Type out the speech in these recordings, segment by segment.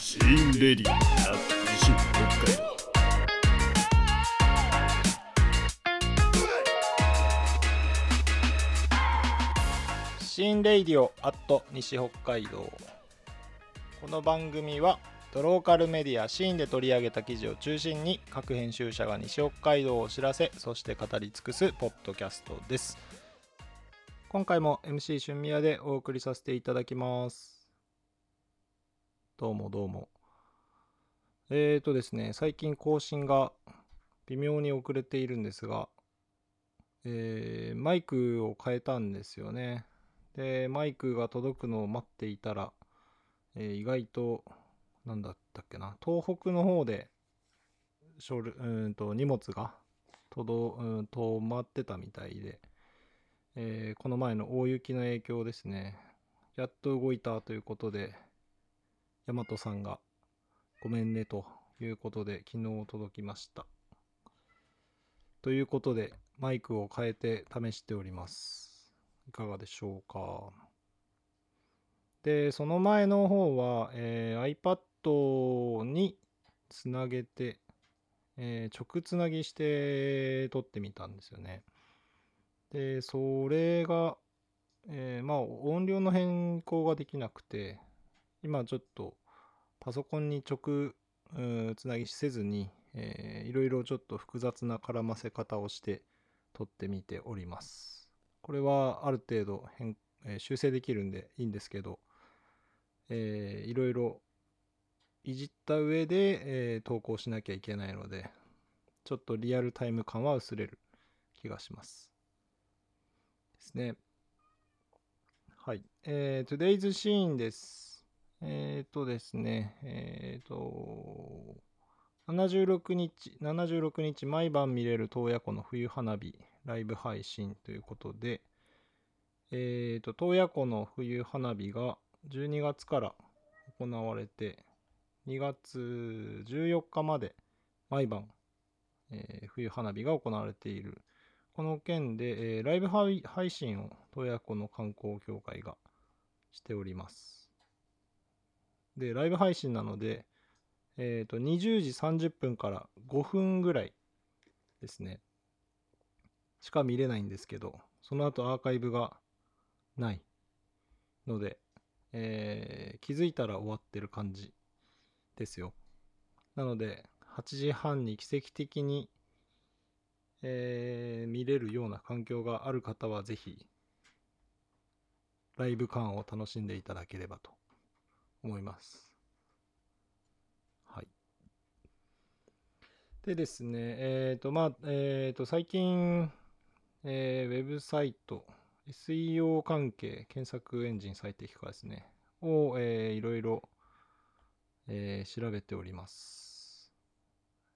シーンレディアット西北海道。シンレディオアット西北海道この番組はドローカルメディアシーンで取り上げた記事を中心に各編集者が西北海道を知らせそして語り尽くすポッドキャストです。今回も MC 春宮でお送りさせていただきます。どうもどうも。えーとですね最近更新が微妙に遅れているんですがえーマイクを変えたんですよね。で、マイクが届くのを待っていたら、えー意外と、なんだったっけな、東北の方で、書類うんと荷物が届うん止まってたみたいで、えーこの前の大雪の影響ですね、やっと動いたということで、大和さんがごめんねということで、昨日届きました。ということで、マイクを変えて試しております。いかがでしょうか。で、その前の方は、えー iPad につなげて、えー直つなぎして撮ってみたんですよね。で、それが、えーまあ音量の変更ができなくて、今ちょっとパソコンに直つなぎせずに、えーいろいろちょっと複雑な絡ませ方をして撮ってみております。これはある程度変、えー修正できるんでいいんですけど、えーいろいろいじった上で、えー投稿しなきゃいけないので、ちょっとリアルタイム感は薄れる気がします。ですね。はい。えー、Today's Scene です。えっ、とですね、えっ、と、76日、76日毎晩見れる洞爺湖の冬花火ライブ配信ということで、えっ、と、洞爺湖の冬花火が12月から行われて、2月14日まで毎晩、えー冬花火が行われている。この件で、えーライブ配信を洞爺湖の観光協会がしております。で、ライブ配信なので、えっ、と、20時30分から5分ぐらいですね。しか見れないんですけど、その後アーカイブがないので、えー気づいたら終わってる感じですよ。なので、8時半に奇跡的に、えー見れるような環境がある方はぜひ、ライブ感を楽しんでいただければと思います。はい。でですね、えっ、と、まあ、えっ、と、最近、えーウェブサイト、SEO 関係、検索エンジン最適化ですね、を、えーいろいろ、えー調べております。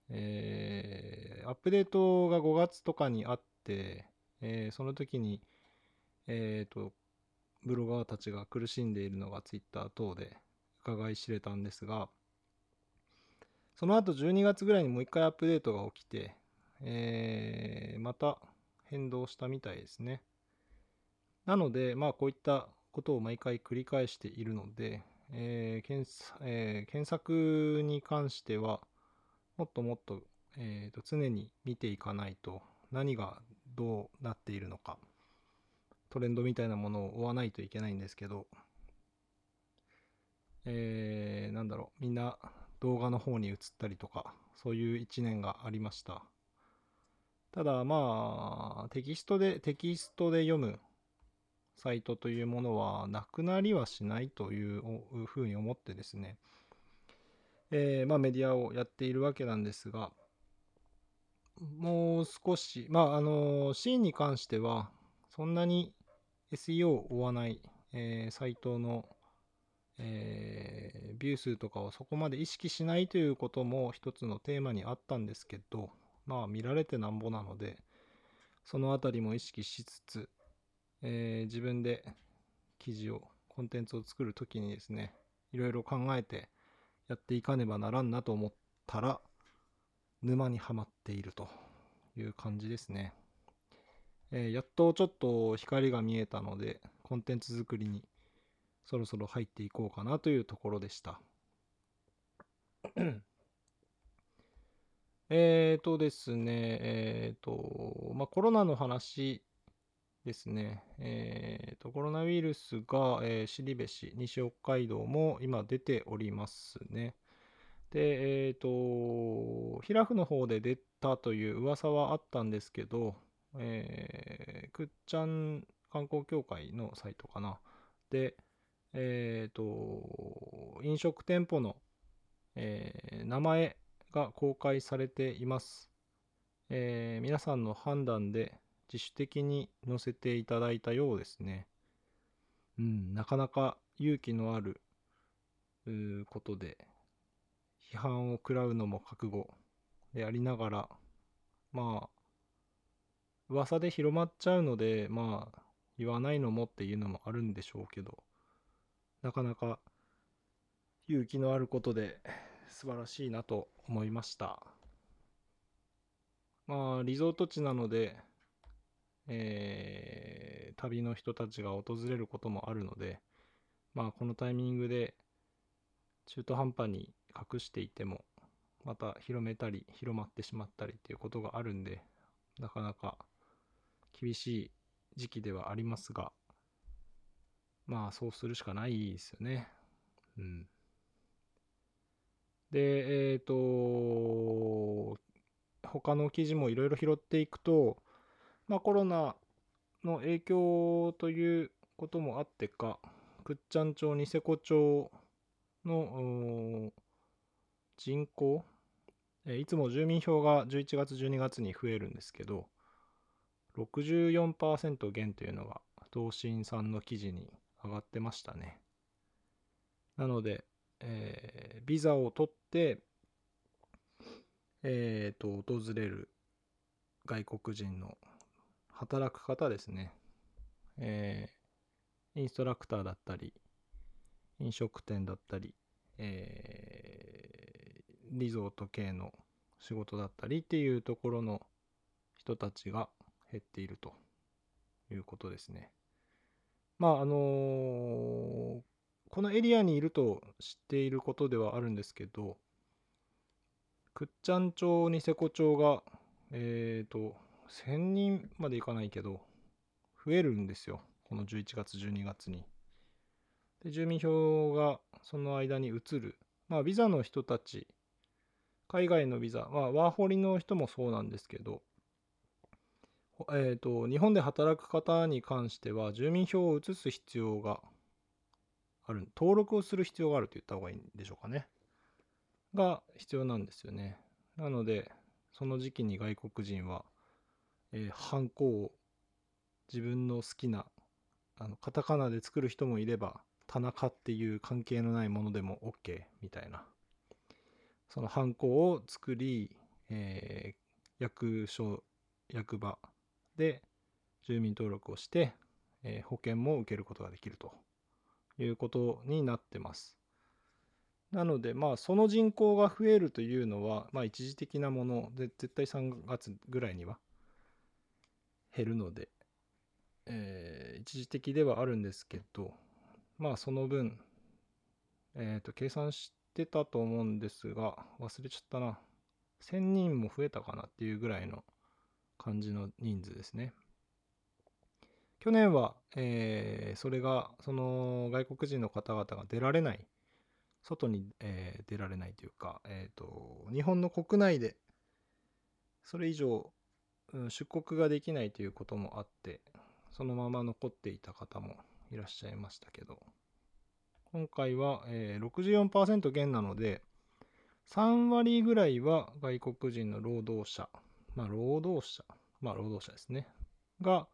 えーアップデートが5月とかにあって、えーその時に、えっ、と、ブロガーたちが苦しんでいるのが Twitter 等で伺い知れたんですが、その後12月ぐらいにもう一回アップデートが起きて、えーまた変動したみたいですね。なので、まあこういったことを毎回繰り返しているので、えー検えー検索に関しては、もっともっと,、えーと常に見ていかないと何がどうなっているのか、トレンドみたいなものを追わないといけないんですけど、えーなんだろう、みんな動画の方に移ったりとか、そういう一年がありました。ただまあ、テキストで、テキストで読むサイトというものはなくなりはしないというふうに思ってですね、えーまあメディアをやっているわけなんですが、もう少し、まああの、シーンに関しては、そんなに SEO を追わない、えーサイトのえービュー数とかをそこまで意識しないということも一つのテーマにあったんですけど、まあ見られてなんぼなので、そのあたりも意識しつつ、えー自分で記事を、コンテンツを作るときにですね、いろいろ考えてやっていかねばならんなと思ったら、沼にはまっているという感じですね。えーやっとちょっと光が見えたので、コンテンツ作りにそろそろ入っていこうかなというところでした。えーとですね、えーと、まあ、コロナの話ですね、えーと、コロナウイルスが、えー、後市、西北海道も今出ておりますね。で、えーと、平府の方で出たという噂はあったんですけど、えー、くっちゃん観光協会のサイトかな。で、えーと、飲食店舗の、えー、名前が公開されています。えー、皆さんの判断で自主的に載せていただいたようですね。うん、なかなか勇気のあることで、批判を食らうのも覚悟でありながら、まあ、噂で広まっちゃうので、まあ、言わないのもっていうのもあるんでしょうけど、なかなか勇気のあることで素晴らしいなと思いました。まあ、リゾート地なので、えー、旅の人たちが訪れることもあるので、まあ、このタイミングで中途半端に隠していても、また広めたり、広まってしまったりっていうことがあるんで、なかなか厳しい時期ではありますが、まあ、そうするしかないですよね。うん。で、えっ、ー、と、他の記事もいろいろ拾っていくと、まあ、コロナの影響ということもあってか、倶知安町、ニセコ町の人口、いつも住民票が11月、12月に増えるんですけど、64%減というのが、東進さんの記事に上がってましたね。なので、えー、ビザを取って、え、ー、と、訪れる外国人の働く方ですね。えー、インストラクターだったり、飲食店だったり、えー、リゾート系の仕事だったりっていうところの人たちが減っているということですね。まああの、このエリアにいると知っていることではあるんですけど、倶知安町、ニセコ町が、えっ、ー、と、1000人までいかないけど、増えるんですよ。この11月、12月に。で、住民票がその間に移る。まあ、ビザの人たち、海外のビザ、まあ、ワーホリの人もそうなんですけど、えっ、ー、と、日本で働く方に関しては、住民票を移す必要がある、登録をする必要があると言った方がいいんでしょうかね。が必要なんですよね。なので、その時期に外国人は、えー、ハンコを自分の好きな、あの、カタカナで作る人もいれば、田中っていう関係のないものでも OK みたいな。そのハンコを作り、えー、役所、役場で住民登録をして、え、保険も受けることができるということになってます。なので、まあ、その人口が増えるというのは、まあ、一時的なもので、絶対3月ぐらいには減るので、えー、一時的ではあるんですけど、まあ、その分、えっ、ー、と、計算してたと思うんですが、忘れちゃったな。1000人も増えたかなっていうぐらいの感じの人数ですね。去年は、えー、それが、その外国人の方々が出られない、外に、えー、出られないというか、えっ、ー、と、日本の国内で、それ以上、出国ができないということもあって、そのまま残っていた方もいらっしゃいましたけど、今回は、えー、64%減なので、3割ぐらいは外国人の労働者、まあ労働者、まあ労働者ですね、が、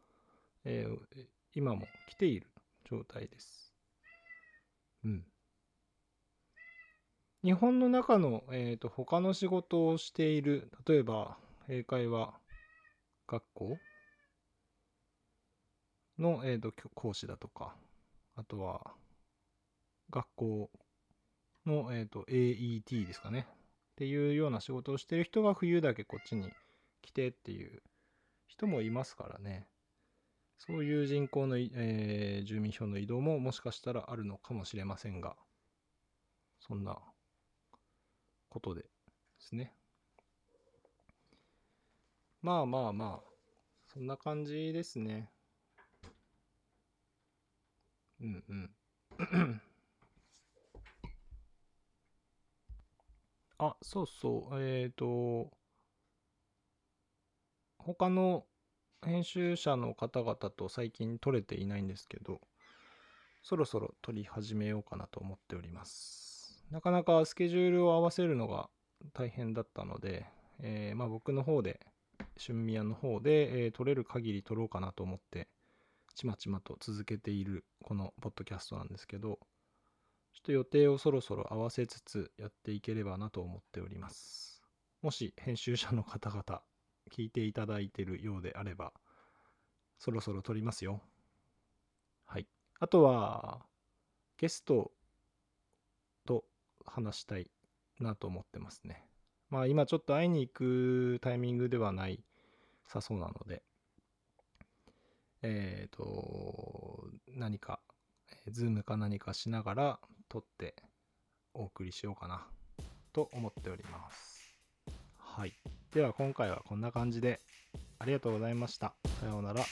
えー、今も来ている状態です。うん。日本の中の、えーと、他の仕事をしている、例えば英会話学校の、えーと、講師だとか、あとは学校の、えーと AET ですかね。っていうような仕事をしている人が冬だけこっちに来てっていう人もいますからね。そういう人口の、えー住民票の移動ももしかしたらあるのかもしれませんが、そんなことでですね。まあまあまあ、そんな感じですね。うんうん。あ、そうそう。えっ、と、他の編集者の方々と最近撮れていないんですけど、そろそろ撮り始めようかなと思っております。なかなかスケジュールを合わせるのが大変だったので、えーまあ僕の方で、春宮の方で、えー撮れる限り撮ろうかなと思って、ちまちまと続けているこのポッドキャストなんですけど、ちょっと予定をそろそろ合わせつつやっていければなと思っております。もし編集者の方々聞いていただいているようであれば、そろそろ撮りますよ。はい。あとは、ゲストと話したいなと思ってますね。まあ今ちょっと会いに行くタイミングではないさそうなので、えっ、と、何か、えーズームか何かしながら撮ってお送りしようかなと思っております。はい。では今回はこんな感じでありがとうございました。さようなら。